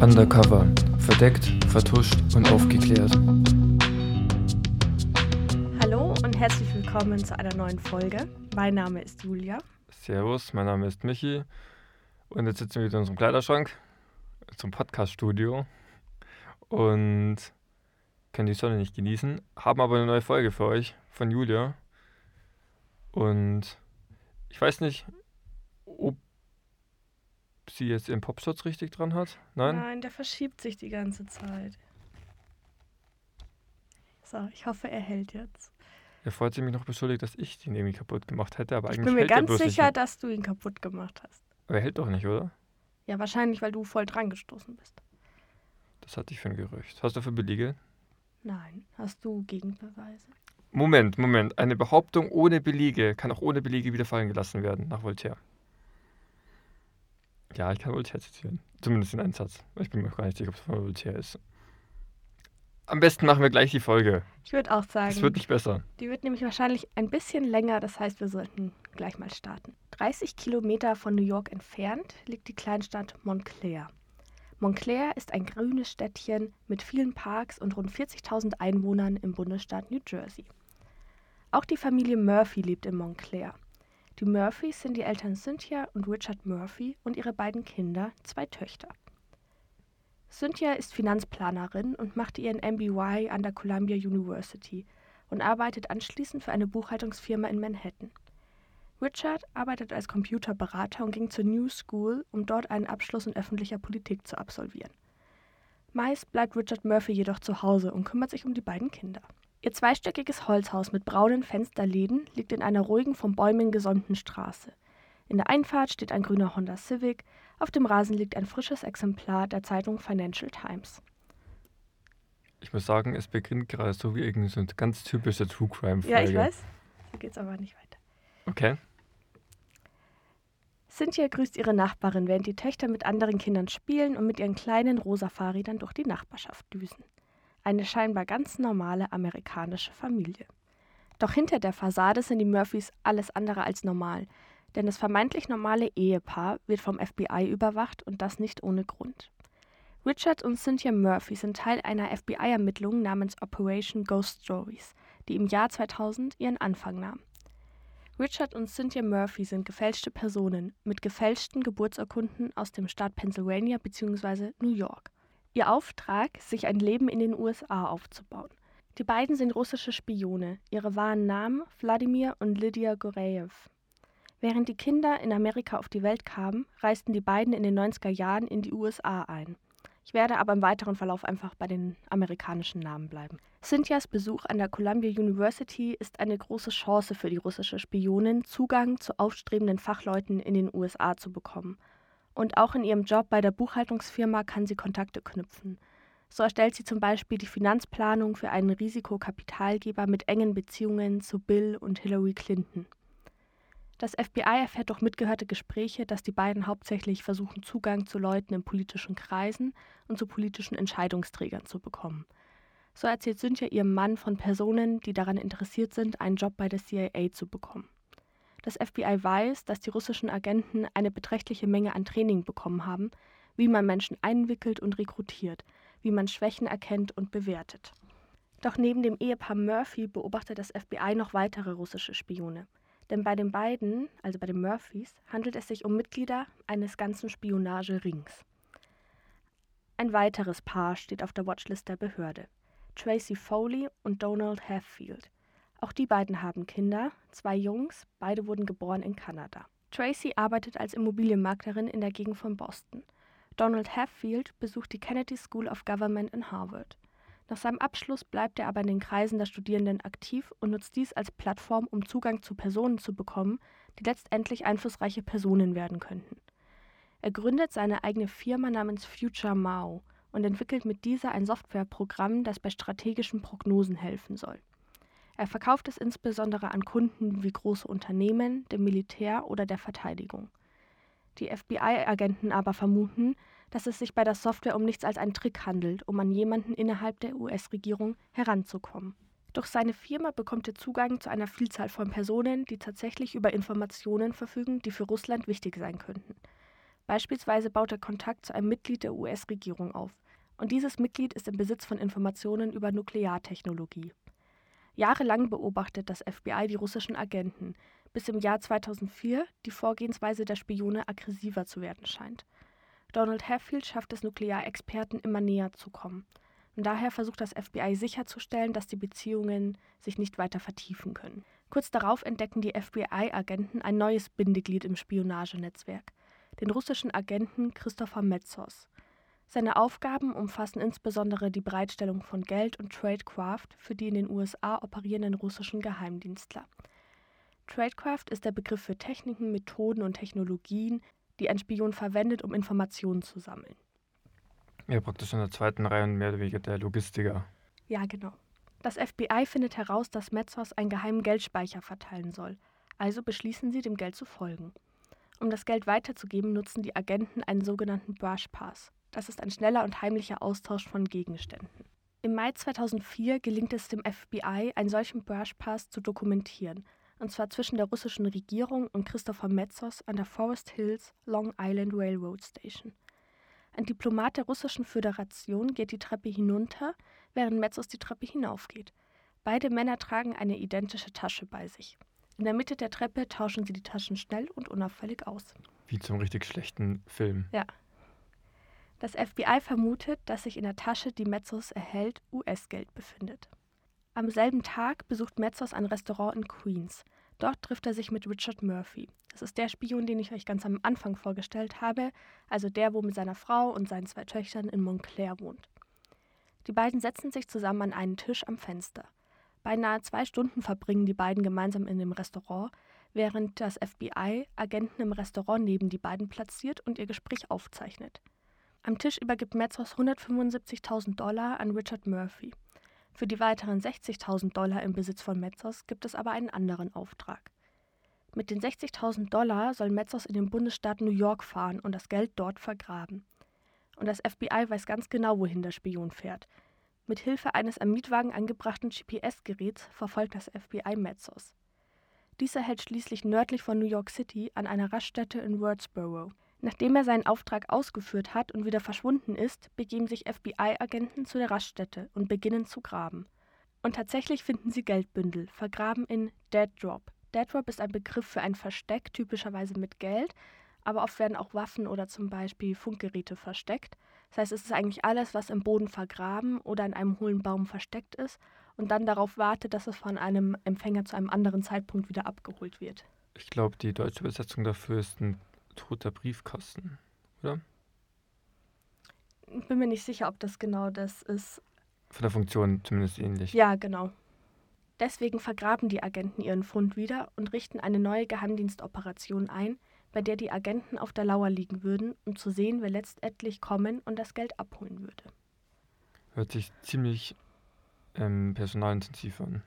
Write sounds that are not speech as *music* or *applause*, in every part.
Undercover. Verdeckt, vertuscht und aufgeklärt. Hallo und herzlich willkommen zu einer neuen Folge. Mein Name ist Julia. Servus, mein Name ist Michi. Und jetzt sitzen wir wieder in unserem Kleiderschrank, zum Podcast-Studio. Und können die Sonne nicht genießen, haben aber eine neue Folge für euch von Julia. Und ich weiß nicht, ob sie jetzt ihren Popschutz richtig dran hat. Nein? Nein, der verschiebt sich die ganze Zeit. So, ich hoffe, er hält jetzt. Er freut sich mich noch beschuldigt, dass ich den irgendwie kaputt gemacht hätte, aber Ich eigentlich bin mir ganz sicher, dass du ihn kaputt gemacht hast. Aber er hält doch nicht, oder? Ja, wahrscheinlich, weil du voll dran gestoßen bist. Das hatte ich für ein Gerücht. Hast du für Belege? Nein. Hast du Gegenbeweise? Moment, Moment. Eine Behauptung ohne Belege kann auch ohne Belege wieder fallen gelassen werden, nach Voltaire. Ja, ich kann Voltaire zitieren. Zumindest in einem Satz. Ich bin mir auch gar nicht sicher, ob es von Voltaire ist. Am besten machen wir gleich die Folge. Ich würde auch sagen, Es wird nicht besser. die wird nämlich wahrscheinlich ein bisschen länger. Das heißt, wir sollten gleich mal starten. 30 Kilometer von New York entfernt liegt die Kleinstadt Montclair. Montclair ist ein grünes Städtchen mit vielen Parks und rund 40.000 Einwohnern im Bundesstaat New Jersey. Auch die Familie Murphy lebt in Montclair. Die Murphys sind die Eltern Cynthia und Richard Murphy und ihre beiden Kinder, zwei Töchter. Cynthia ist Finanzplanerin und machte ihren MBY an der Columbia University und arbeitet anschließend für eine Buchhaltungsfirma in Manhattan. Richard arbeitet als Computerberater und ging zur New School, um dort einen Abschluss in öffentlicher Politik zu absolvieren. Meist bleibt Richard Murphy jedoch zu Hause und kümmert sich um die beiden Kinder. Ihr zweistöckiges Holzhaus mit braunen Fensterläden liegt in einer ruhigen, von Bäumen gesonnten Straße. In der Einfahrt steht ein grüner Honda Civic, auf dem Rasen liegt ein frisches Exemplar der Zeitung Financial Times. Ich muss sagen, es beginnt gerade so wie irgendwie so eine ganz typische True Crime-Folge. Ja, ich weiß. So geht's aber nicht weiter. Okay. Cynthia grüßt ihre Nachbarin, während die Töchter mit anderen Kindern spielen und mit ihren kleinen rosa Fahrrädern durch die Nachbarschaft düsen. Eine scheinbar ganz normale amerikanische Familie. Doch hinter der Fassade sind die Murphys alles andere als normal, denn das vermeintlich normale Ehepaar wird vom FBI überwacht und das nicht ohne Grund. Richard und Cynthia Murphy sind Teil einer FBI-Ermittlung namens Operation Ghost Stories, die im Jahr 2000 ihren Anfang nahm. Richard und Cynthia Murphy sind gefälschte Personen mit gefälschten Geburtsurkunden aus dem Staat Pennsylvania bzw. New York. Ihr Auftrag, sich ein Leben in den USA aufzubauen. Die beiden sind russische Spione. Ihre wahren Namen Wladimir und Lydia Goreev. Während die Kinder in Amerika auf die Welt kamen, reisten die beiden in den 90er Jahren in die USA ein. Ich werde aber im weiteren Verlauf einfach bei den amerikanischen Namen bleiben. Cynthias Besuch an der Columbia University ist eine große Chance für die russische Spionin, Zugang zu aufstrebenden Fachleuten in den USA zu bekommen. Und auch in ihrem Job bei der Buchhaltungsfirma kann sie Kontakte knüpfen. So erstellt sie zum Beispiel die Finanzplanung für einen Risikokapitalgeber mit engen Beziehungen zu Bill und Hillary Clinton. Das FBI erfährt durch mitgehörte Gespräche, dass die beiden hauptsächlich versuchen, Zugang zu Leuten in politischen Kreisen und zu politischen Entscheidungsträgern zu bekommen. So erzählt Cynthia ihrem Mann von Personen, die daran interessiert sind, einen Job bei der CIA zu bekommen. Das FBI weiß, dass die russischen Agenten eine beträchtliche Menge an Training bekommen haben, wie man Menschen einwickelt und rekrutiert, wie man Schwächen erkennt und bewertet. Doch neben dem Ehepaar Murphy beobachtet das FBI noch weitere russische Spione. Denn bei den beiden, also bei den Murphys, handelt es sich um Mitglieder eines ganzen Spionagerings. Ein weiteres Paar steht auf der Watchlist der Behörde. Tracy Foley und Donald Hatfield. Auch die beiden haben Kinder, zwei Jungs, beide wurden geboren in Kanada. Tracy arbeitet als Immobilienmaklerin in der Gegend von Boston. Donald Hatfield besucht die Kennedy School of Government in Harvard. Nach seinem Abschluss bleibt er aber in den Kreisen der Studierenden aktiv und nutzt dies als Plattform, um Zugang zu Personen zu bekommen, die letztendlich einflussreiche Personen werden könnten. Er gründet seine eigene Firma namens Future Mao und entwickelt mit dieser ein Softwareprogramm, das bei strategischen Prognosen helfen soll. Er verkauft es insbesondere an Kunden wie große Unternehmen, dem Militär oder der Verteidigung. Die FBI-Agenten aber vermuten, dass es sich bei der Software um nichts als einen Trick handelt, um an jemanden innerhalb der US-Regierung heranzukommen. Durch seine Firma bekommt er Zugang zu einer Vielzahl von Personen, die tatsächlich über Informationen verfügen, die für Russland wichtig sein könnten. Beispielsweise baut er Kontakt zu einem Mitglied der US-Regierung auf. Und dieses Mitglied ist im Besitz von Informationen über Nukleartechnologie. Jahrelang beobachtet das FBI die russischen Agenten, bis im Jahr 2004 die Vorgehensweise der Spione aggressiver zu werden scheint. Donald Hatfield schafft es Nuklearexperten immer näher zu kommen. Und daher versucht das FBI sicherzustellen, dass die Beziehungen sich nicht weiter vertiefen können. Kurz darauf entdecken die FBI-Agenten ein neues Bindeglied im Spionagenetzwerk, den russischen Agenten Christopher Metzos. Seine Aufgaben umfassen insbesondere die Bereitstellung von Geld und Tradecraft für die in den USA operierenden russischen Geheimdienstler. Tradecraft ist der Begriff für Techniken, Methoden und Technologien, die ein Spion verwendet, um Informationen zu sammeln. Ja, praktisch in der zweiten Reihe und mehr oder weniger der Logistiker. Ja, genau. Das FBI findet heraus, dass Metzos einen geheimen Geldspeicher verteilen soll, also beschließen sie, dem Geld zu folgen. Um das Geld weiterzugeben, nutzen die Agenten einen sogenannten Brush Pass. Das ist ein schneller und heimlicher Austausch von Gegenständen. Im Mai 2004 gelingt es dem FBI, einen solchen Brush Pass zu dokumentieren, und zwar zwischen der russischen Regierung und Christopher Metzos an der Forest Hills Long Island Railroad Station. Ein Diplomat der russischen Föderation geht die Treppe hinunter, während Metzos die Treppe hinaufgeht. Beide Männer tragen eine identische Tasche bei sich. In der Mitte der Treppe tauschen sie die Taschen schnell und unauffällig aus. Wie zum richtig schlechten Film. Ja. Das FBI vermutet, dass sich in der Tasche, die Metzos erhält, US-Geld befindet. Am selben Tag besucht Metzos ein Restaurant in Queens. Dort trifft er sich mit Richard Murphy. Das ist der Spion, den ich euch ganz am Anfang vorgestellt habe, also der, wo mit seiner Frau und seinen zwei Töchtern in Montclair wohnt. Die beiden setzen sich zusammen an einen Tisch am Fenster. Beinahe zwei Stunden verbringen die beiden gemeinsam in dem Restaurant, während das FBI Agenten im Restaurant neben die beiden platziert und ihr Gespräch aufzeichnet. Am Tisch übergibt Metzos 175.000 Dollar an Richard Murphy. Für die weiteren 60.000 Dollar im Besitz von Metzos gibt es aber einen anderen Auftrag. Mit den 60.000 Dollar soll Metzos in den Bundesstaat New York fahren und das Geld dort vergraben. Und das FBI weiß ganz genau, wohin der Spion fährt. Mit Hilfe eines am Mietwagen angebrachten GPS-Geräts verfolgt das FBI Metzos. Dieser hält schließlich nördlich von New York City an einer Raststätte in Wurtsboro. Nachdem er seinen Auftrag ausgeführt hat und wieder verschwunden ist, begeben sich FBI-Agenten zu der Raststätte und beginnen zu graben. Und tatsächlich finden sie Geldbündel, vergraben in Dead Drop. Dead Drop ist ein Begriff für ein Versteck, typischerweise mit Geld, aber oft werden auch Waffen oder zum Beispiel Funkgeräte versteckt. Das heißt, es ist eigentlich alles, was im Boden vergraben oder in einem hohlen Baum versteckt ist und dann darauf wartet, dass es von einem Empfänger zu einem anderen Zeitpunkt wieder abgeholt wird. Ich glaube, die deutsche Übersetzung dafür ist ein toter Briefkasten, oder? Bin mir nicht sicher, ob das genau das ist. Von der Funktion zumindest ähnlich. Ja, genau. Deswegen vergraben die Agenten ihren Fund wieder und richten eine neue Geheimdienstoperation ein, bei der die Agenten auf der Lauer liegen würden, um zu sehen, wer letztendlich kommen und das Geld abholen würde. Hört sich ziemlich ähm, personalintensiv an.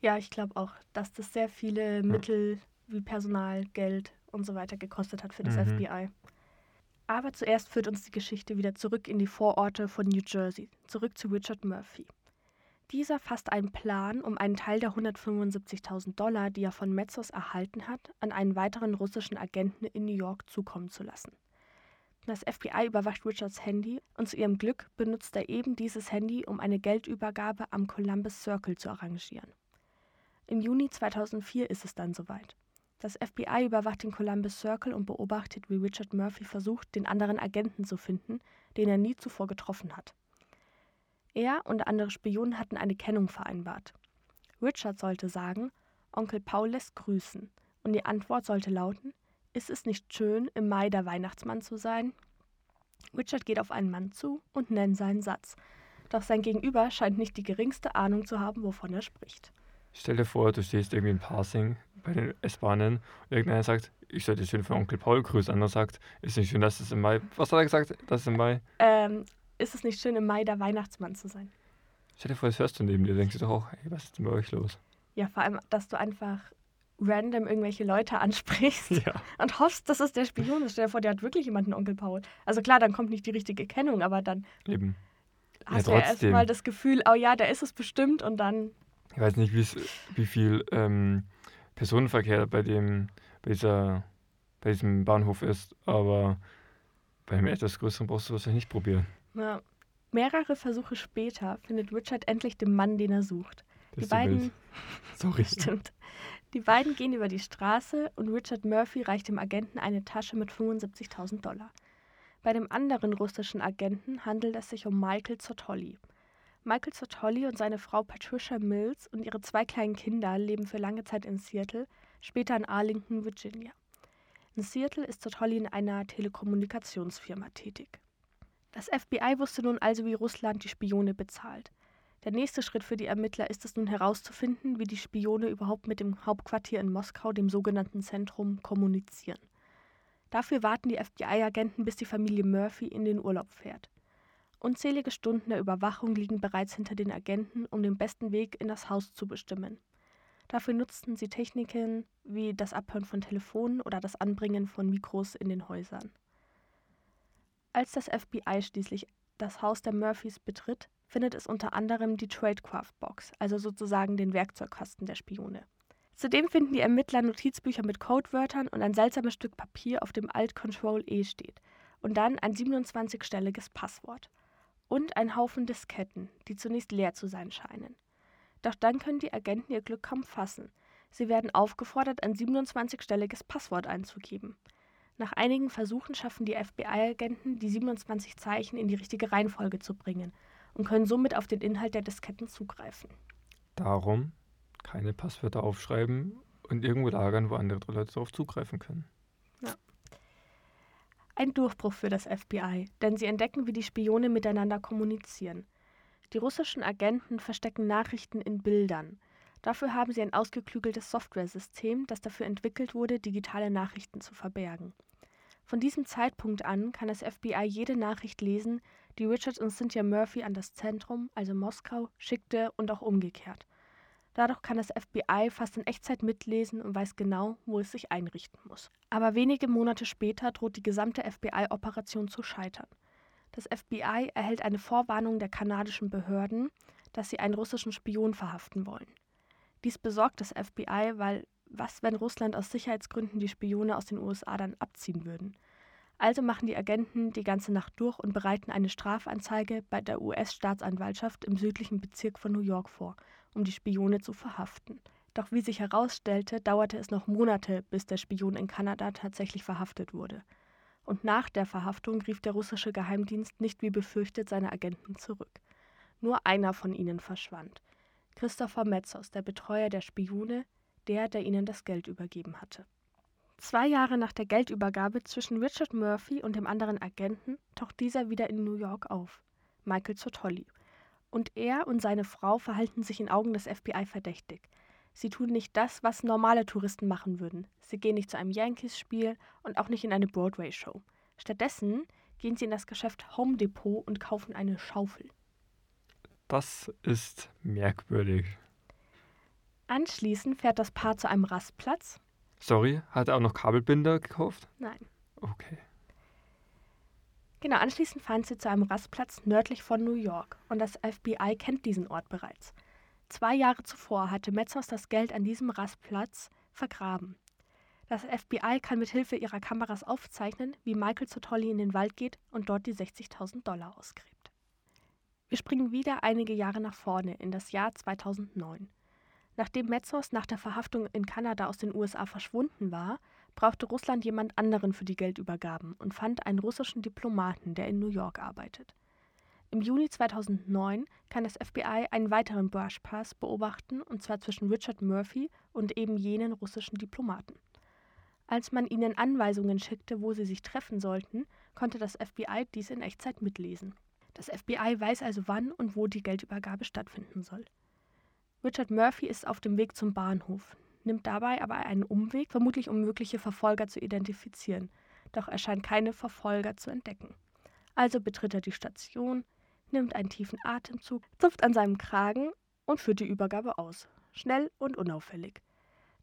Ja, ich glaube auch, dass das sehr viele ja. Mittel wie Personal, Geld und so weiter gekostet hat für das mhm. FBI. Aber zuerst führt uns die Geschichte wieder zurück in die Vororte von New Jersey, zurück zu Richard Murphy. Dieser fasst einen Plan, um einen Teil der 175.000 Dollar, die er von Metzos erhalten hat, an einen weiteren russischen Agenten in New York zukommen zu lassen. Das FBI überwacht Richards Handy und zu ihrem Glück benutzt er eben dieses Handy, um eine Geldübergabe am Columbus Circle zu arrangieren. Im Juni 2004 ist es dann soweit. Das FBI überwacht den Columbus Circle und beobachtet, wie Richard Murphy versucht, den anderen Agenten zu finden, den er nie zuvor getroffen hat. Er und andere Spionen hatten eine Kennung vereinbart. Richard sollte sagen, Onkel Paul lässt grüßen, und die Antwort sollte lauten, ist es nicht schön, im Mai der Weihnachtsmann zu sein? Richard geht auf einen Mann zu und nennt seinen Satz, doch sein Gegenüber scheint nicht die geringste Ahnung zu haben, wovon er spricht. Stell dir vor, du stehst irgendwie in Parsing bei den S-Bahnen und irgendeiner sagt, ich sollte schön für Onkel Paul grüßen. Anderer sagt, ist nicht schön, dass es im Mai. Was hat er gesagt? Das ist im Mai. Ähm, ist es nicht schön, im Mai der Weihnachtsmann zu sein? Stell dir vor, das hörst du neben dir, denkst du doch auch, hey, was ist denn bei euch los? Ja, vor allem, dass du einfach random irgendwelche Leute *laughs* ansprichst ja. und hoffst, dass es der Spion ist. Stell dir vor, der hat wirklich jemanden Onkel Paul. Also klar, dann kommt nicht die richtige Kennung, aber dann Eben. hast ja, du ja erstmal das Gefühl, oh ja, der ist es bestimmt und dann ich weiß nicht, wie viel ähm, Personenverkehr bei dem, bei dieser, bei diesem Bahnhof ist, aber Bei einem etwas größeren brauchst du wahrscheinlich nicht probieren. Ja. Mehrere Versuche später findet Richard endlich den Mann, den er sucht. Das Die beiden. *laughs* Sorry. stimmt. Die beiden gehen über die Straße und Richard Murphy reicht dem Agenten eine Tasche mit 75.000 Dollar. Bei dem anderen russischen Agenten handelt es sich um Michael Zottoli. Michael Zottoli und seine Frau Patricia Mills und ihre zwei kleinen Kinder leben für lange Zeit in Seattle, später in Arlington, Virginia. In Seattle ist Zottoli in einer Telekommunikationsfirma tätig. Das FBI wusste nun also, wie Russland die Spione bezahlt. Der nächste Schritt für die Ermittler ist es nun herauszufinden, wie die Spione überhaupt mit dem Hauptquartier in Moskau, dem sogenannten Zentrum, kommunizieren. Dafür warten die FBI-Agenten, bis die Familie Murphy in den Urlaub fährt. Unzählige Stunden der Überwachung liegen bereits hinter den Agenten, um den besten Weg in das Haus zu bestimmen. Dafür nutzten sie Techniken wie das Abhören von Telefonen oder das Anbringen von Mikros in den Häusern. Als das FBI schließlich das Haus der Murphys betritt, findet es unter anderem die Tradecraft Box, also sozusagen den Werkzeugkasten der Spione. Zudem finden die Ermittler Notizbücher mit Codewörtern und ein seltsames Stück Papier, auf dem Alt Control E steht, und dann ein 27-stelliges Passwort. Und ein Haufen Disketten, die zunächst leer zu sein scheinen. Doch dann können die Agenten ihr Glück kaum fassen. Sie werden aufgefordert, ein 27-stelliges Passwort einzugeben. Nach einigen Versuchen schaffen die FBI-Agenten, die 27 Zeichen in die richtige Reihenfolge zu bringen und können somit auf den Inhalt der Disketten zugreifen. Darum keine Passwörter aufschreiben und irgendwo lagern, wo andere Leute darauf zugreifen können. Ein Durchbruch für das FBI, denn sie entdecken, wie die Spione miteinander kommunizieren. Die russischen Agenten verstecken Nachrichten in Bildern. Dafür haben sie ein ausgeklügeltes Softwaresystem, das dafür entwickelt wurde, digitale Nachrichten zu verbergen. Von diesem Zeitpunkt an kann das FBI jede Nachricht lesen, die Richard und Cynthia Murphy an das Zentrum, also Moskau, schickte und auch umgekehrt. Dadurch kann das FBI fast in Echtzeit mitlesen und weiß genau, wo es sich einrichten muss. Aber wenige Monate später droht die gesamte FBI-Operation zu scheitern. Das FBI erhält eine Vorwarnung der kanadischen Behörden, dass sie einen russischen Spion verhaften wollen. Dies besorgt das FBI, weil was, wenn Russland aus Sicherheitsgründen die Spione aus den USA dann abziehen würden? Also machen die Agenten die ganze Nacht durch und bereiten eine Strafanzeige bei der US-Staatsanwaltschaft im südlichen Bezirk von New York vor, um die Spione zu verhaften. Doch wie sich herausstellte, dauerte es noch Monate, bis der Spion in Kanada tatsächlich verhaftet wurde. Und nach der Verhaftung rief der russische Geheimdienst nicht wie befürchtet seine Agenten zurück. Nur einer von ihnen verschwand. Christopher Metzos, der Betreuer der Spione, der, der ihnen das Geld übergeben hatte. Zwei Jahre nach der Geldübergabe zwischen Richard Murphy und dem anderen Agenten taucht dieser wieder in New York auf, Michael Zottoli. Und er und seine Frau verhalten sich in Augen des FBI verdächtig. Sie tun nicht das, was normale Touristen machen würden. Sie gehen nicht zu einem Yankees-Spiel und auch nicht in eine Broadway-Show. Stattdessen gehen sie in das Geschäft Home Depot und kaufen eine Schaufel. Das ist merkwürdig. Anschließend fährt das Paar zu einem Rastplatz. Sorry, hat er auch noch Kabelbinder gekauft? Nein. Okay. Genau, anschließend fahren sie zu einem Rastplatz nördlich von New York und das FBI kennt diesen Ort bereits. Zwei Jahre zuvor hatte Metzos das Geld an diesem Rastplatz vergraben. Das FBI kann mit Hilfe ihrer Kameras aufzeichnen, wie Michael Zottoli in den Wald geht und dort die 60.000 Dollar ausgräbt. Wir springen wieder einige Jahre nach vorne in das Jahr 2009. Nachdem Metzos nach der Verhaftung in Kanada aus den USA verschwunden war, brauchte Russland jemand anderen für die Geldübergaben und fand einen russischen Diplomaten, der in New York arbeitet. Im Juni 2009 kann das FBI einen weiteren Brush Pass beobachten, und zwar zwischen Richard Murphy und eben jenen russischen Diplomaten. Als man ihnen Anweisungen schickte, wo sie sich treffen sollten, konnte das FBI dies in Echtzeit mitlesen. Das FBI weiß also, wann und wo die Geldübergabe stattfinden soll. Richard Murphy ist auf dem Weg zum Bahnhof, nimmt dabei aber einen Umweg, vermutlich um mögliche Verfolger zu identifizieren, doch er scheint keine Verfolger zu entdecken. Also betritt er die Station, nimmt einen tiefen Atemzug, zupft an seinem Kragen und führt die Übergabe aus. Schnell und unauffällig.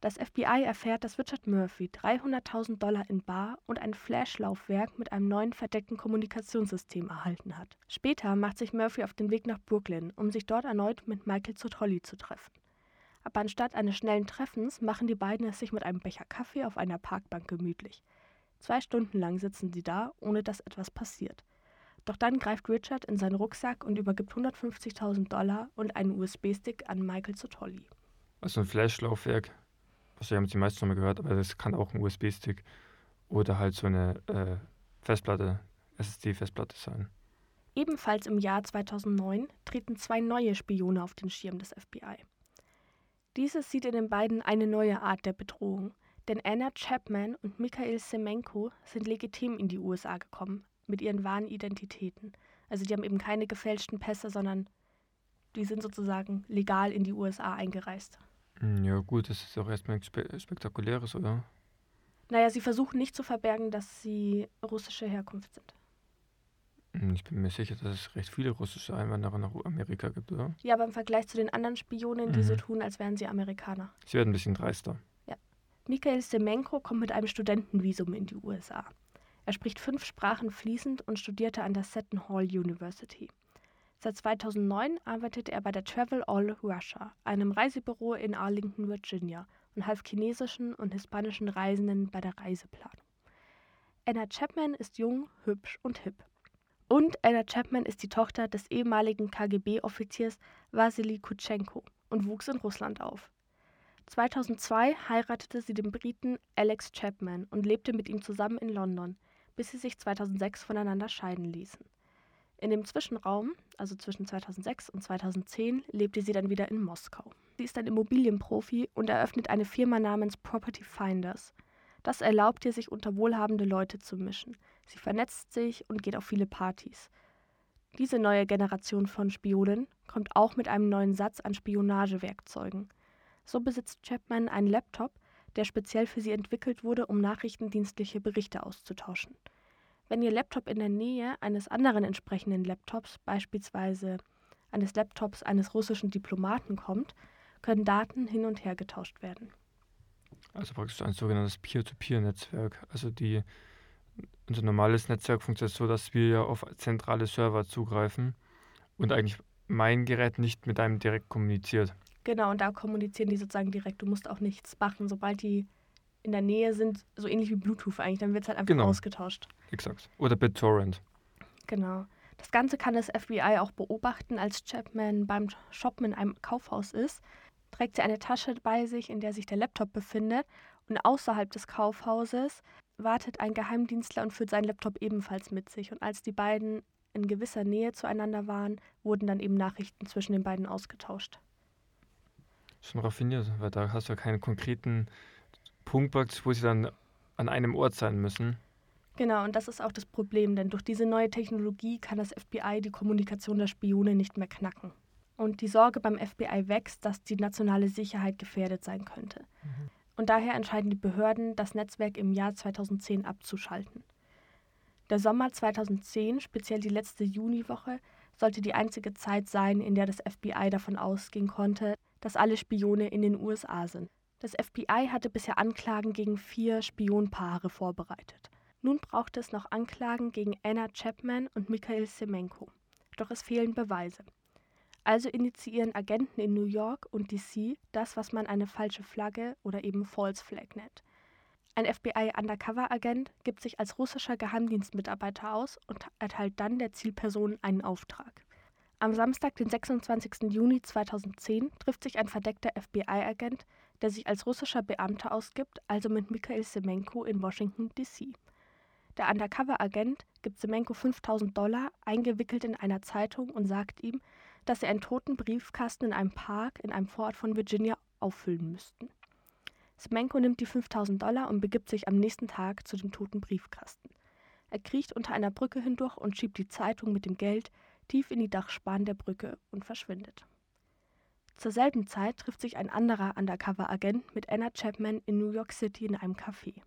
Das FBI erfährt, dass Richard Murphy 300.000 Dollar in Bar und ein Flashlaufwerk mit einem neuen verdeckten Kommunikationssystem erhalten hat. Später macht sich Murphy auf den Weg nach Brooklyn, um sich dort erneut mit Michael Zottoli zu treffen. Aber anstatt eines schnellen Treffens machen die beiden es sich mit einem Becher Kaffee auf einer Parkbank gemütlich. Zwei Stunden lang sitzen sie da, ohne dass etwas passiert. Doch dann greift Richard in seinen Rucksack und übergibt 150.000 Dollar und einen USB-Stick an Michael Zotolli. Also ein Flash-Laufwerk, was haben die meisten schon mal gehört, aber das kann auch ein USB-Stick oder halt so eine äh, Festplatte, SSD-Festplatte sein. Ebenfalls im Jahr 2009 treten zwei neue Spione auf den Schirm des FBI. Dieses sieht in den beiden eine neue Art der Bedrohung, denn Anna Chapman und Mikhail Semenko sind legitim in die USA gekommen, mit ihren wahren Identitäten. Also die haben eben keine gefälschten Pässe, sondern die sind sozusagen legal in die USA eingereist. Hm, ja gut, das ist auch erstmal nichts Spe Spektakuläres, oder? Naja, sie versuchen nicht zu verbergen, dass sie russische Herkunft sind. Hm, ich bin mir sicher, dass es recht viele russische Einwanderer nach Amerika gibt, oder? Ja, aber im Vergleich zu den anderen Spionen, die mhm. so tun, als wären sie Amerikaner. Sie werden ein bisschen dreister. Ja. Mikhail Semenko kommt mit einem Studentenvisum in die USA. Er spricht fünf Sprachen fließend und studierte an der Seton Hall University. Seit 2009 arbeitete er bei der Travel All Russia, einem Reisebüro in Arlington, Virginia, und half chinesischen und hispanischen Reisenden bei der Reiseplanung. Anna Chapman ist jung, hübsch und hip. Und Anna Chapman ist die Tochter des ehemaligen KGB-Offiziers Wassily Kutschenko und wuchs in Russland auf. 2002 heiratete sie den Briten Alex Chapman und lebte mit ihm zusammen in London – bis sie sich 2006 voneinander scheiden ließen. In dem Zwischenraum, also zwischen 2006 und 2010, lebte sie dann wieder in Moskau. Sie ist ein Immobilienprofi und eröffnet eine Firma namens Property Finders. Das erlaubt ihr, sich unter wohlhabende Leute zu mischen. Sie vernetzt sich und geht auf viele Partys. Diese neue Generation von Spionen kommt auch mit einem neuen Satz an Spionagewerkzeugen. So besitzt Chapman einen Laptop, der speziell für sie entwickelt wurde, um nachrichtendienstliche Berichte auszutauschen. Wenn Ihr Laptop in der Nähe eines anderen entsprechenden Laptops, beispielsweise eines Laptops eines russischen Diplomaten kommt, können Daten hin und her getauscht werden. Also praktisch ein sogenanntes Peer-to-Peer-Netzwerk. Also die, unser normales Netzwerk funktioniert so, dass wir ja auf zentrale Server zugreifen und eigentlich mein Gerät nicht mit einem direkt kommuniziert. Genau, und da kommunizieren die sozusagen direkt. Du musst auch nichts machen. Sobald die in der Nähe sind, so ähnlich wie Bluetooth eigentlich, dann wird es halt einfach genau. ausgetauscht. Exakt. Oder BitTorrent. Genau. Das Ganze kann das FBI auch beobachten, als Chapman beim Shoppen in einem Kaufhaus ist. Trägt sie eine Tasche bei sich, in der sich der Laptop befindet. Und außerhalb des Kaufhauses wartet ein Geheimdienstler und führt seinen Laptop ebenfalls mit sich. Und als die beiden in gewisser Nähe zueinander waren, wurden dann eben Nachrichten zwischen den beiden ausgetauscht schon raffiniert, weil da hast du ja keinen konkreten Punkt, wo sie dann an einem Ort sein müssen. Genau, und das ist auch das Problem, denn durch diese neue Technologie kann das FBI die Kommunikation der Spione nicht mehr knacken. Und die Sorge beim FBI wächst, dass die nationale Sicherheit gefährdet sein könnte. Mhm. Und daher entscheiden die Behörden, das Netzwerk im Jahr 2010 abzuschalten. Der Sommer 2010, speziell die letzte Juniwoche, sollte die einzige Zeit sein, in der das FBI davon ausgehen konnte, dass alle Spione in den USA sind. Das FBI hatte bisher Anklagen gegen vier Spionpaare vorbereitet. Nun braucht es noch Anklagen gegen Anna Chapman und Mikhail Semenko. Doch es fehlen Beweise. Also initiieren Agenten in New York und DC das, was man eine falsche Flagge oder eben False Flag nennt. Ein FBI-Undercover-Agent gibt sich als russischer Geheimdienstmitarbeiter aus und erteilt dann der Zielperson einen Auftrag. Am Samstag, den 26. Juni 2010, trifft sich ein verdeckter FBI-Agent, der sich als russischer Beamter ausgibt, also mit Mikhail Semenko in Washington, D.C. Der Undercover-Agent gibt Semenko 5000 Dollar, eingewickelt in einer Zeitung, und sagt ihm, dass sie einen toten Briefkasten in einem Park in einem Vorort von Virginia auffüllen müssten. Semenko nimmt die 5000 Dollar und begibt sich am nächsten Tag zu dem toten Briefkasten. Er kriecht unter einer Brücke hindurch und schiebt die Zeitung mit dem Geld, tief in die Dachspan der Brücke und verschwindet. Zur selben Zeit trifft sich ein anderer Undercover-Agent mit Anna Chapman in New York City in einem Café.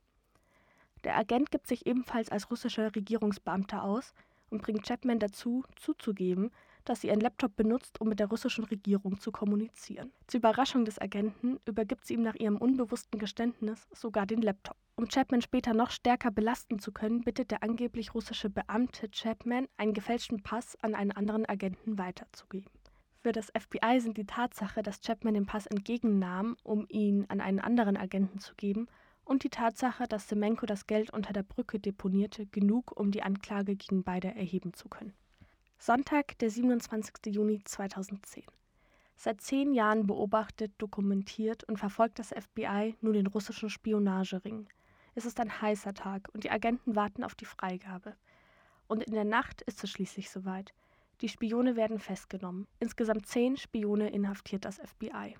Der Agent gibt sich ebenfalls als russischer Regierungsbeamter aus und bringt Chapman dazu, zuzugeben, dass sie ihren Laptop benutzt, um mit der russischen Regierung zu kommunizieren. Zur Überraschung des Agenten übergibt sie ihm nach ihrem unbewussten Geständnis sogar den Laptop. Um Chapman später noch stärker belasten zu können, bittet der angeblich russische Beamte Chapman, einen gefälschten Pass an einen anderen Agenten weiterzugeben. Für das FBI sind die Tatsache, dass Chapman den Pass entgegennahm, um ihn an einen anderen Agenten zu geben, und die Tatsache, dass Semenko das Geld unter der Brücke deponierte, genug, um die Anklage gegen beide erheben zu können. Sonntag, der 27. Juni 2010. Seit zehn Jahren beobachtet, dokumentiert und verfolgt das FBI nun den russischen Spionagering. Es ist ein heißer Tag und die Agenten warten auf die Freigabe. Und in der Nacht ist es schließlich soweit. Die Spione werden festgenommen. Insgesamt zehn Spione inhaftiert das FBI.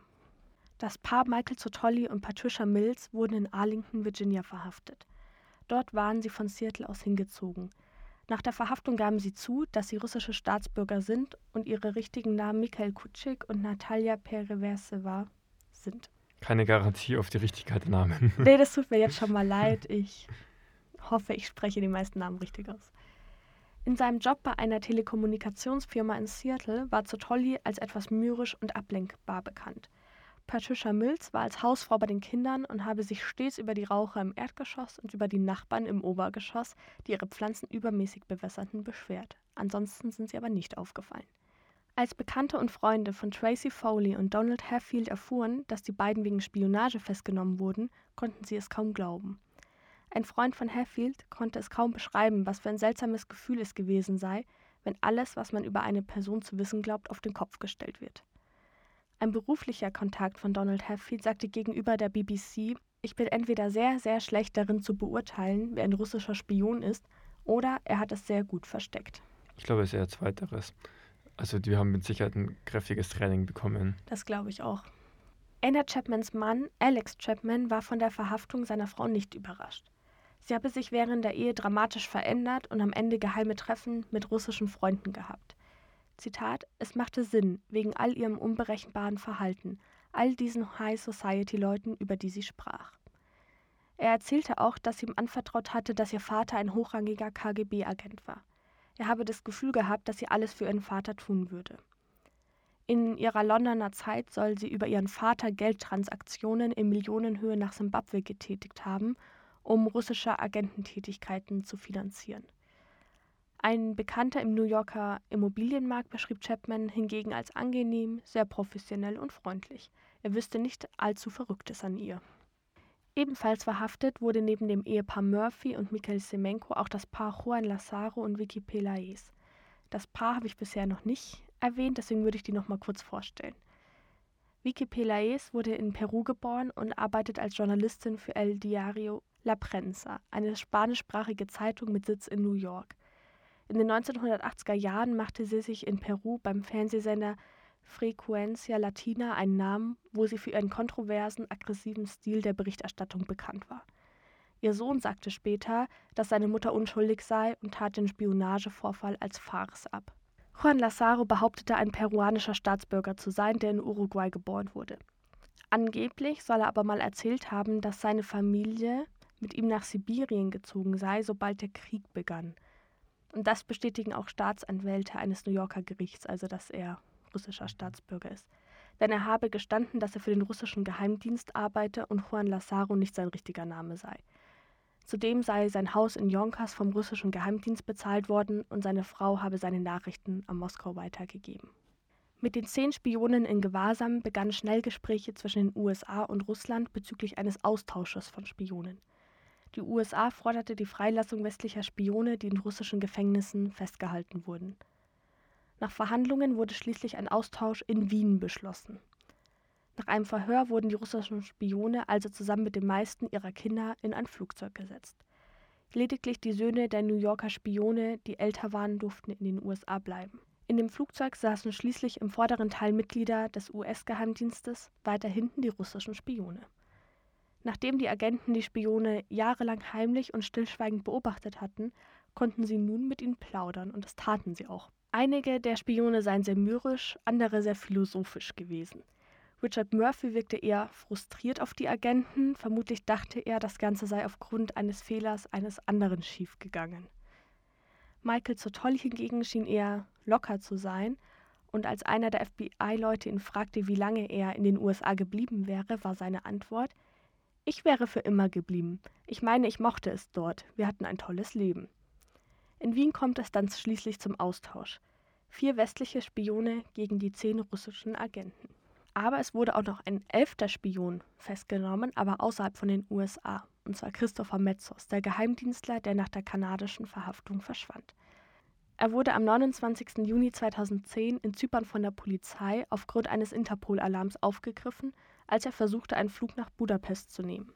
Das Paar Michael Zotolli und Patricia Mills wurden in Arlington, Virginia verhaftet. Dort waren sie von Seattle aus hingezogen. Nach der Verhaftung gaben sie zu, dass sie russische Staatsbürger sind und ihre richtigen Namen Mikhail Kutschik und Natalia Pereverseva sind. Keine Garantie auf die Richtigkeit der Namen. *laughs* nee, das tut mir jetzt schon mal leid. Ich hoffe, ich spreche die meisten Namen richtig aus. In seinem Job bei einer Telekommunikationsfirma in Seattle war Zotolli als etwas mürrisch und ablenkbar bekannt. Patricia Mills war als Hausfrau bei den Kindern und habe sich stets über die Raucher im Erdgeschoss und über die Nachbarn im Obergeschoss, die ihre Pflanzen übermäßig bewässerten, beschwert. Ansonsten sind sie aber nicht aufgefallen. Als Bekannte und Freunde von Tracy Foley und Donald Hatfield erfuhren, dass die beiden wegen Spionage festgenommen wurden, konnten sie es kaum glauben. Ein Freund von Hatfield konnte es kaum beschreiben, was für ein seltsames Gefühl es gewesen sei, wenn alles, was man über eine Person zu wissen glaubt, auf den Kopf gestellt wird. Ein beruflicher Kontakt von Donald Hatfield sagte gegenüber der BBC, ich bin entweder sehr, sehr schlecht darin zu beurteilen, wer ein russischer Spion ist, oder er hat es sehr gut versteckt. Ich glaube, es ist eher zweiteres. Also die haben mit Sicherheit ein kräftiges Training bekommen. Das glaube ich auch. Anna Chapmans Mann, Alex Chapman, war von der Verhaftung seiner Frau nicht überrascht. Sie habe sich während der Ehe dramatisch verändert und am Ende geheime Treffen mit russischen Freunden gehabt. Zitat, es machte Sinn, wegen all ihrem unberechenbaren Verhalten, all diesen High Society-Leuten, über die sie sprach. Er erzählte auch, dass sie ihm anvertraut hatte, dass ihr Vater ein hochrangiger KGB-Agent war. Er habe das Gefühl gehabt, dass sie alles für ihren Vater tun würde. In ihrer Londoner Zeit soll sie über ihren Vater Geldtransaktionen in Millionenhöhe nach Simbabwe getätigt haben, um russische Agententätigkeiten zu finanzieren. Ein Bekannter im New Yorker Immobilienmarkt beschrieb Chapman hingegen als angenehm, sehr professionell und freundlich. Er wüsste nicht allzu Verrücktes an ihr. Ebenfalls verhaftet wurde neben dem Ehepaar Murphy und Michael Semenko auch das Paar Juan Lazaro und Vicky Pelaez. Das Paar habe ich bisher noch nicht erwähnt, deswegen würde ich die noch mal kurz vorstellen. Vicky Pelaez wurde in Peru geboren und arbeitet als Journalistin für El Diario La Prensa, eine spanischsprachige Zeitung mit Sitz in New York. In den 1980er Jahren machte sie sich in Peru beim Fernsehsender Frecuencia Latina einen Namen, wo sie für ihren kontroversen, aggressiven Stil der Berichterstattung bekannt war. Ihr Sohn sagte später, dass seine Mutter unschuldig sei und tat den Spionagevorfall als Farce ab. Juan Lazaro behauptete, ein peruanischer Staatsbürger zu sein, der in Uruguay geboren wurde. Angeblich soll er aber mal erzählt haben, dass seine Familie mit ihm nach Sibirien gezogen sei, sobald der Krieg begann. Und das bestätigen auch Staatsanwälte eines New Yorker Gerichts, also dass er russischer Staatsbürger ist. Denn er habe gestanden, dass er für den russischen Geheimdienst arbeite und Juan Lazaro nicht sein richtiger Name sei. Zudem sei sein Haus in Yonkers vom russischen Geheimdienst bezahlt worden und seine Frau habe seine Nachrichten an Moskau weitergegeben. Mit den zehn Spionen in Gewahrsam begannen schnell Gespräche zwischen den USA und Russland bezüglich eines Austausches von Spionen. Die USA forderte die Freilassung westlicher Spione, die in russischen Gefängnissen festgehalten wurden. Nach Verhandlungen wurde schließlich ein Austausch in Wien beschlossen. Nach einem Verhör wurden die russischen Spione also zusammen mit den meisten ihrer Kinder in ein Flugzeug gesetzt. Lediglich die Söhne der New Yorker Spione, die älter waren, durften in den USA bleiben. In dem Flugzeug saßen schließlich im vorderen Teil Mitglieder des US-Geheimdienstes, weiter hinten die russischen Spione. Nachdem die Agenten die Spione jahrelang heimlich und stillschweigend beobachtet hatten, konnten sie nun mit ihnen plaudern, und das taten sie auch. Einige der Spione seien sehr mürrisch, andere sehr philosophisch gewesen. Richard Murphy wirkte eher frustriert auf die Agenten, vermutlich dachte er, das Ganze sei aufgrund eines Fehlers eines anderen schiefgegangen. Michael Zotolli hingegen schien eher locker zu sein, und als einer der FBI-Leute ihn fragte, wie lange er in den USA geblieben wäre, war seine Antwort, ich wäre für immer geblieben. Ich meine, ich mochte es dort. Wir hatten ein tolles Leben. In Wien kommt es dann schließlich zum Austausch. Vier westliche Spione gegen die zehn russischen Agenten. Aber es wurde auch noch ein elfter Spion festgenommen, aber außerhalb von den USA. und zwar Christopher Metzos, der Geheimdienstler, der nach der kanadischen Verhaftung verschwand. Er wurde am 29. Juni 2010 in Zypern von der Polizei aufgrund eines Interpol-Alarms aufgegriffen, als er versuchte, einen Flug nach Budapest zu nehmen.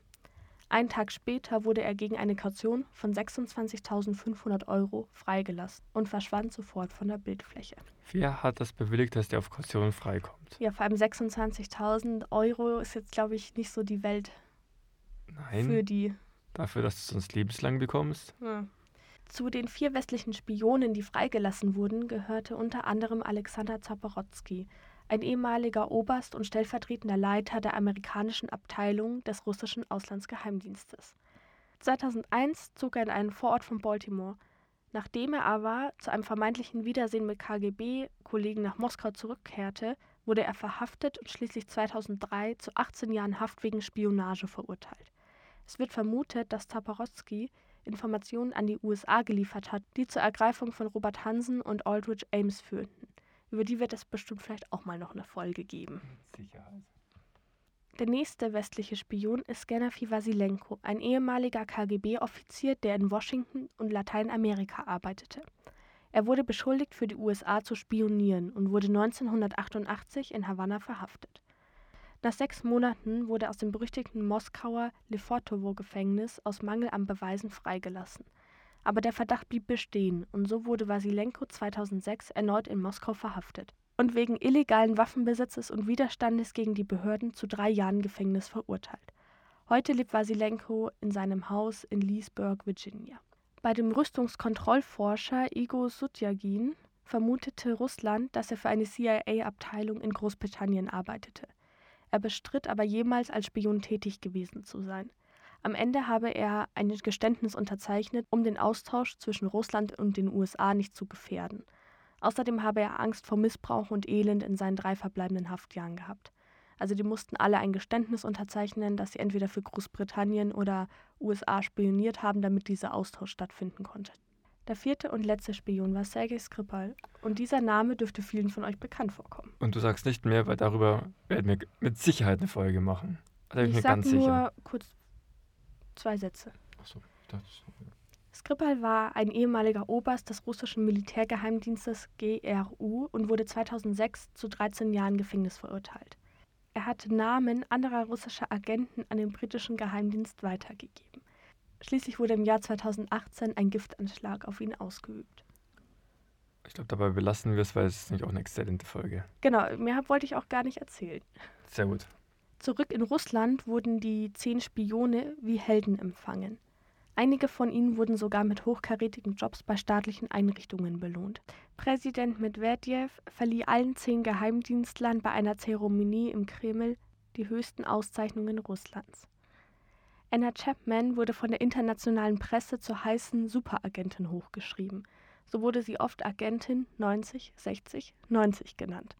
Einen Tag später wurde er gegen eine Kaution von 26.500 Euro freigelassen und verschwand sofort von der Bildfläche. Wer hat das bewilligt, dass der auf Kaution freikommt? Ja, vor allem 26.000 Euro ist jetzt, glaube ich, nicht so die Welt Nein. für die. Dafür, dass du sonst lebenslang bekommst? Ja. Zu den vier westlichen Spionen, die freigelassen wurden, gehörte unter anderem Alexander Zaporotsky, ein ehemaliger Oberst und stellvertretender Leiter der amerikanischen Abteilung des russischen Auslandsgeheimdienstes. 2001 zog er in einen Vorort von Baltimore. Nachdem er aber zu einem vermeintlichen Wiedersehen mit KGB-Kollegen nach Moskau zurückkehrte, wurde er verhaftet und schließlich 2003 zu 18 Jahren Haft wegen Spionage verurteilt. Es wird vermutet, dass Taporotsky Informationen an die USA geliefert hat, die zur Ergreifung von Robert Hansen und Aldrich Ames führten. Über die wird es bestimmt vielleicht auch mal noch eine Folge geben. Sicherheit. Der nächste westliche Spion ist Genafi Vasilenko, ein ehemaliger KGB-Offizier, der in Washington und Lateinamerika arbeitete. Er wurde beschuldigt, für die USA zu spionieren und wurde 1988 in Havanna verhaftet. Nach sechs Monaten wurde er aus dem berüchtigten Moskauer Lefortowo-Gefängnis aus Mangel an Beweisen freigelassen. Aber der Verdacht blieb bestehen und so wurde Wasilenko 2006 erneut in Moskau verhaftet und wegen illegalen Waffenbesitzes und Widerstandes gegen die Behörden zu drei Jahren Gefängnis verurteilt. Heute lebt Wasilenko in seinem Haus in Leesburg, Virginia. Bei dem Rüstungskontrollforscher Igor Sutjagin vermutete Russland, dass er für eine CIA-Abteilung in Großbritannien arbeitete. Er bestritt aber jemals als Spion tätig gewesen zu sein. Am Ende habe er ein Geständnis unterzeichnet, um den Austausch zwischen Russland und den USA nicht zu gefährden. Außerdem habe er Angst vor Missbrauch und Elend in seinen drei verbleibenden Haftjahren gehabt. Also die mussten alle ein Geständnis unterzeichnen, dass sie entweder für Großbritannien oder USA spioniert haben, damit dieser Austausch stattfinden konnte. Der vierte und letzte Spion war Sergei Skripal und dieser Name dürfte vielen von euch bekannt vorkommen. Und du sagst nicht mehr, weil darüber werden wir mit Sicherheit eine Folge machen. Da bin ich, ich mir sag ganz nur sicher. kurz zwei Sätze. Achso, das Skripal war ein ehemaliger Oberst des russischen Militärgeheimdienstes GRU und wurde 2006 zu 13 Jahren Gefängnis verurteilt. Er hatte Namen anderer russischer Agenten an den britischen Geheimdienst weitergegeben. Schließlich wurde im Jahr 2018 ein Giftanschlag auf ihn ausgeübt. Ich glaube, dabei belassen wir es, weil es ist nämlich auch eine exzellente Folge. Genau, mehr wollte ich auch gar nicht erzählen. Sehr gut. Zurück in Russland wurden die zehn Spione wie Helden empfangen. Einige von ihnen wurden sogar mit hochkarätigen Jobs bei staatlichen Einrichtungen belohnt. Präsident Medvedev verlieh allen zehn Geheimdienstlern bei einer Zeremonie im Kreml die höchsten Auszeichnungen Russlands. Anna Chapman wurde von der internationalen Presse zur heißen Superagentin hochgeschrieben. So wurde sie oft Agentin 90, 60, 90 genannt.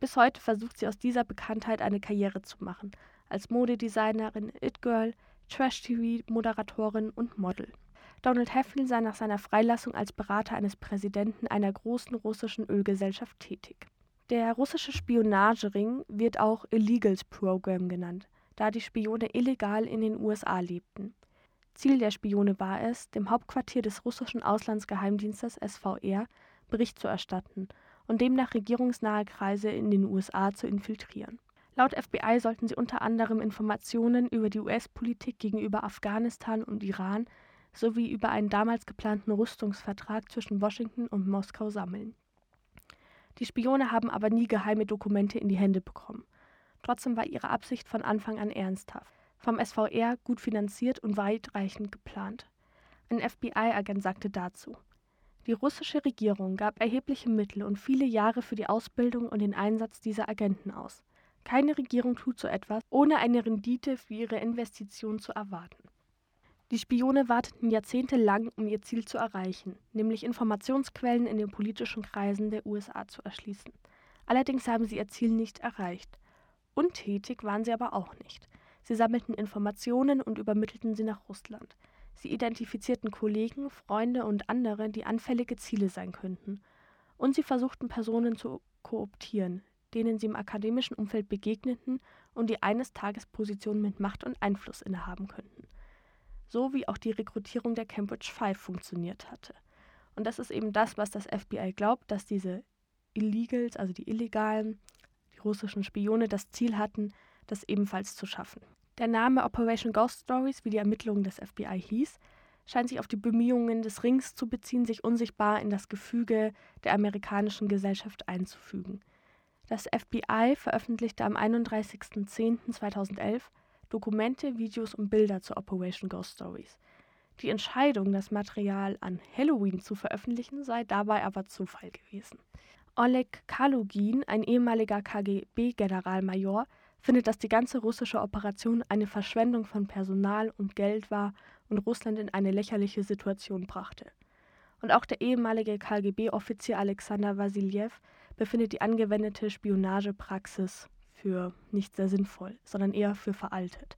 Bis heute versucht sie aus dieser Bekanntheit eine Karriere zu machen, als Modedesignerin, It-Girl, Trash-TV-Moderatorin und Model. Donald Hefflin sei nach seiner Freilassung als Berater eines Präsidenten einer großen russischen Ölgesellschaft tätig. Der russische Spionagering wird auch Illegals Program genannt, da die Spione illegal in den USA lebten. Ziel der Spione war es, dem Hauptquartier des russischen Auslandsgeheimdienstes SVR Bericht zu erstatten und demnach regierungsnahe Kreise in den USA zu infiltrieren. Laut FBI sollten sie unter anderem Informationen über die US-Politik gegenüber Afghanistan und Iran sowie über einen damals geplanten Rüstungsvertrag zwischen Washington und Moskau sammeln. Die Spione haben aber nie geheime Dokumente in die Hände bekommen. Trotzdem war ihre Absicht von Anfang an ernsthaft, vom SVR gut finanziert und weitreichend geplant. Ein FBI-Agent sagte dazu, die russische Regierung gab erhebliche Mittel und viele Jahre für die Ausbildung und den Einsatz dieser Agenten aus. Keine Regierung tut so etwas, ohne eine Rendite für ihre Investition zu erwarten. Die Spione warteten jahrzehntelang, um ihr Ziel zu erreichen, nämlich Informationsquellen in den politischen Kreisen der USA zu erschließen. Allerdings haben sie ihr Ziel nicht erreicht. Untätig waren sie aber auch nicht. Sie sammelten Informationen und übermittelten sie nach Russland. Sie identifizierten Kollegen, Freunde und andere, die anfällige Ziele sein könnten. Und sie versuchten Personen zu kooptieren, denen sie im akademischen Umfeld begegneten und die eines Tages Positionen mit Macht und Einfluss innehaben könnten. so wie auch die Rekrutierung der Cambridge Five funktioniert hatte. Und das ist eben das, was das FBI glaubt, dass diese Illegals, also die Illegalen, die russischen Spione, das Ziel hatten, das ebenfalls zu schaffen. Der Name Operation Ghost Stories, wie die Ermittlungen des FBI hieß, scheint sich auf die Bemühungen des Rings zu beziehen, sich unsichtbar in das Gefüge der amerikanischen Gesellschaft einzufügen. Das FBI veröffentlichte am 31.10.2011 Dokumente, Videos und Bilder zur Operation Ghost Stories. Die Entscheidung, das Material an Halloween zu veröffentlichen, sei dabei aber Zufall gewesen. Oleg Kalugin, ein ehemaliger KGB-Generalmajor, findet, dass die ganze russische Operation eine Verschwendung von Personal und Geld war und Russland in eine lächerliche Situation brachte. Und auch der ehemalige KGB-Offizier Alexander Wasiljew befindet die angewendete Spionagepraxis für nicht sehr sinnvoll, sondern eher für veraltet.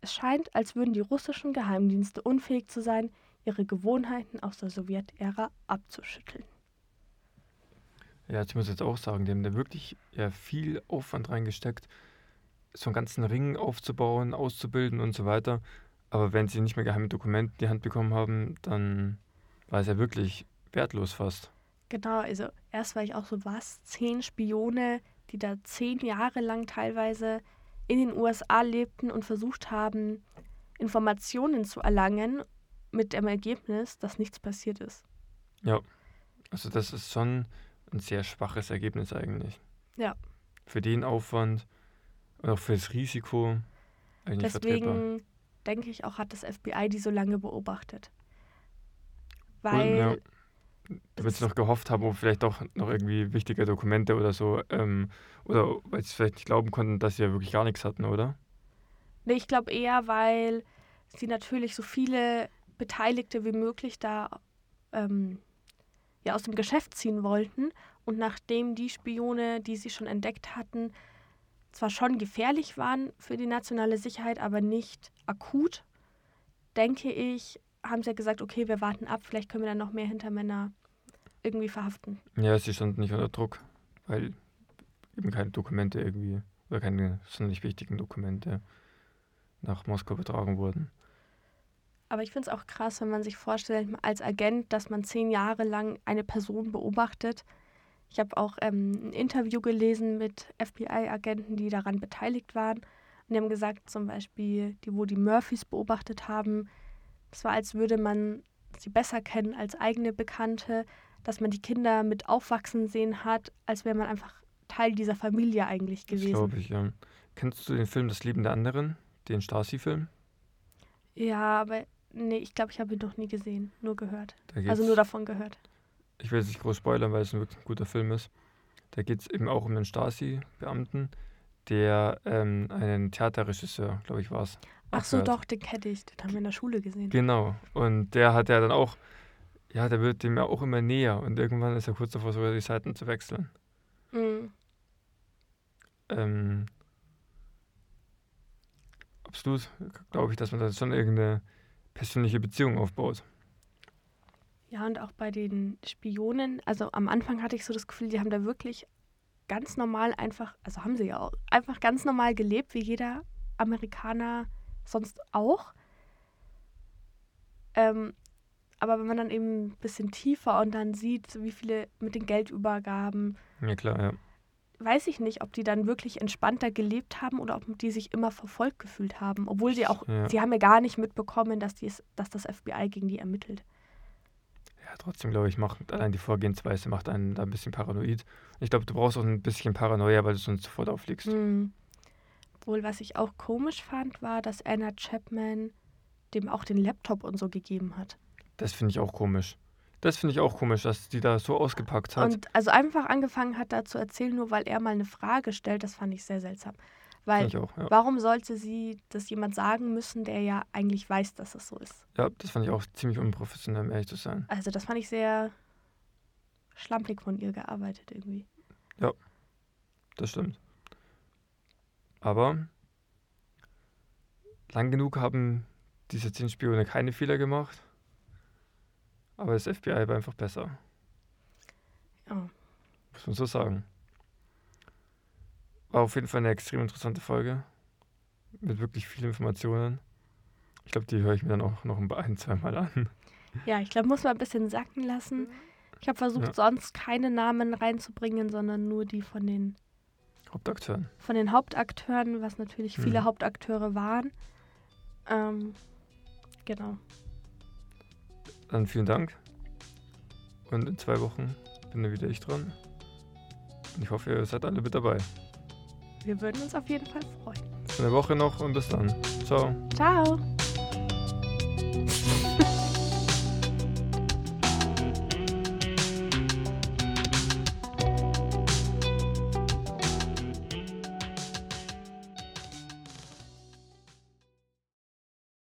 Es scheint, als würden die russischen Geheimdienste unfähig zu sein, ihre Gewohnheiten aus der Sowjetära abzuschütteln. Ja, ich muss jetzt auch sagen, die haben da wirklich ja, viel Aufwand reingesteckt, so einen ganzen Ring aufzubauen, auszubilden und so weiter. Aber wenn sie nicht mehr geheime Dokumente in die Hand bekommen haben, dann war es ja wirklich wertlos fast. Genau, also erst war ich auch so, was, zehn Spione, die da zehn Jahre lang teilweise in den USA lebten und versucht haben, Informationen zu erlangen, mit dem Ergebnis, dass nichts passiert ist. Ja, also das ist schon ein sehr schwaches Ergebnis eigentlich. Ja. Für den Aufwand und auch für das Risiko eigentlich Deswegen denke ich auch, hat das FBI die so lange beobachtet. Weil. Ja. Damit sie noch gehofft haben, ob vielleicht doch noch irgendwie wichtige Dokumente oder so, ähm, oder weil sie vielleicht nicht glauben konnten, dass sie ja wirklich gar nichts hatten, oder? Nee, ich glaube eher, weil sie natürlich so viele Beteiligte wie möglich da ähm, ja aus dem Geschäft ziehen wollten. Und nachdem die Spione, die sie schon entdeckt hatten, zwar schon gefährlich waren für die nationale Sicherheit, aber nicht akut, denke ich, haben sie ja gesagt, okay, wir warten ab, vielleicht können wir dann noch mehr Hintermänner irgendwie verhaften. Ja, sie standen nicht unter Druck, weil eben keine Dokumente irgendwie oder keine sonderlich wichtigen Dokumente nach Moskau betragen wurden. Aber ich finde es auch krass, wenn man sich vorstellt, als Agent, dass man zehn Jahre lang eine Person beobachtet. Ich habe auch ähm, ein Interview gelesen mit FBI-Agenten, die daran beteiligt waren. Und die haben gesagt, zum Beispiel, die, wo die Murphys beobachtet haben, es war, als würde man sie besser kennen als eigene Bekannte, dass man die Kinder mit aufwachsen sehen hat, als wäre man einfach Teil dieser Familie eigentlich gewesen. Glaube ich, ja. Kennst du den Film Das Leben der anderen, den Stasi-Film? Ja, aber Nee, ich glaube, ich habe ihn noch nie gesehen, nur gehört. Also nur davon gehört. Ich will es nicht groß spoilern, weil es ein wirklich guter Film ist. Da geht es eben auch um einen Stasi-Beamten, der ähm, einen Theaterregisseur, glaube ich, war es. Ach so, doch, den kenne ich. Den haben wir in der Schule gesehen. Genau. Und der hat ja dann auch, ja, der wird dem ja auch immer näher. Und irgendwann ist er kurz davor, sogar die Seiten zu wechseln. Mhm. Ähm, absolut, glaube ich, dass man da schon irgendeine persönliche Beziehung aufbaut. Ja, und auch bei den Spionen, also am Anfang hatte ich so das Gefühl, die haben da wirklich ganz normal einfach, also haben sie ja auch, einfach ganz normal gelebt, wie jeder Amerikaner sonst auch. Ähm, aber wenn man dann eben ein bisschen tiefer und dann sieht, wie viele mit den Geldübergaben. Ja, klar, ja weiß ich nicht, ob die dann wirklich entspannter gelebt haben oder ob die sich immer verfolgt gefühlt haben. Obwohl sie auch, ja. sie haben ja gar nicht mitbekommen, dass, dies, dass das FBI gegen die ermittelt. Ja, trotzdem glaube ich, macht allein die Vorgehensweise macht einen da ein bisschen paranoid. Ich glaube, du brauchst auch ein bisschen Paranoia, weil du sonst sofort auffliegst. Mhm. Obwohl, was ich auch komisch fand, war, dass Anna Chapman dem auch den Laptop und so gegeben hat. Das finde ich auch komisch. Das finde ich auch komisch, dass die da so ausgepackt hat. Und also einfach angefangen hat, da zu erzählen, nur weil er mal eine Frage stellt, das fand ich sehr seltsam. Weil auch, ja. warum sollte sie das jemand sagen müssen, der ja eigentlich weiß, dass es so ist? Ja, das fand ich auch ziemlich unprofessionell, um ehrlich zu sein. Also das fand ich sehr schlampig von ihr gearbeitet irgendwie. Ja, das stimmt. Aber lang genug haben diese zehn Spione keine Fehler gemacht. Aber das FBI war einfach besser. Ja. Muss man so sagen. War auf jeden Fall eine extrem interessante Folge. Mit wirklich vielen Informationen. Ich glaube, die höre ich mir dann auch noch ein, zwei Mal an. Ja, ich glaube, muss man ein bisschen sacken lassen. Ich habe versucht, Ja. sonst keine Namen reinzubringen, sondern nur die von den, Hauptakteuren. von den Hauptakteuren, was natürlich viele Mhm. Hauptakteure waren. Ähm, genau. Dann vielen Dank. Und in zwei Wochen bin dann wieder ich dran. Und ich hoffe, ihr seid alle mit dabei. Wir würden uns auf jeden Fall freuen. Der Woche noch und bis dann. Ciao. Ciao!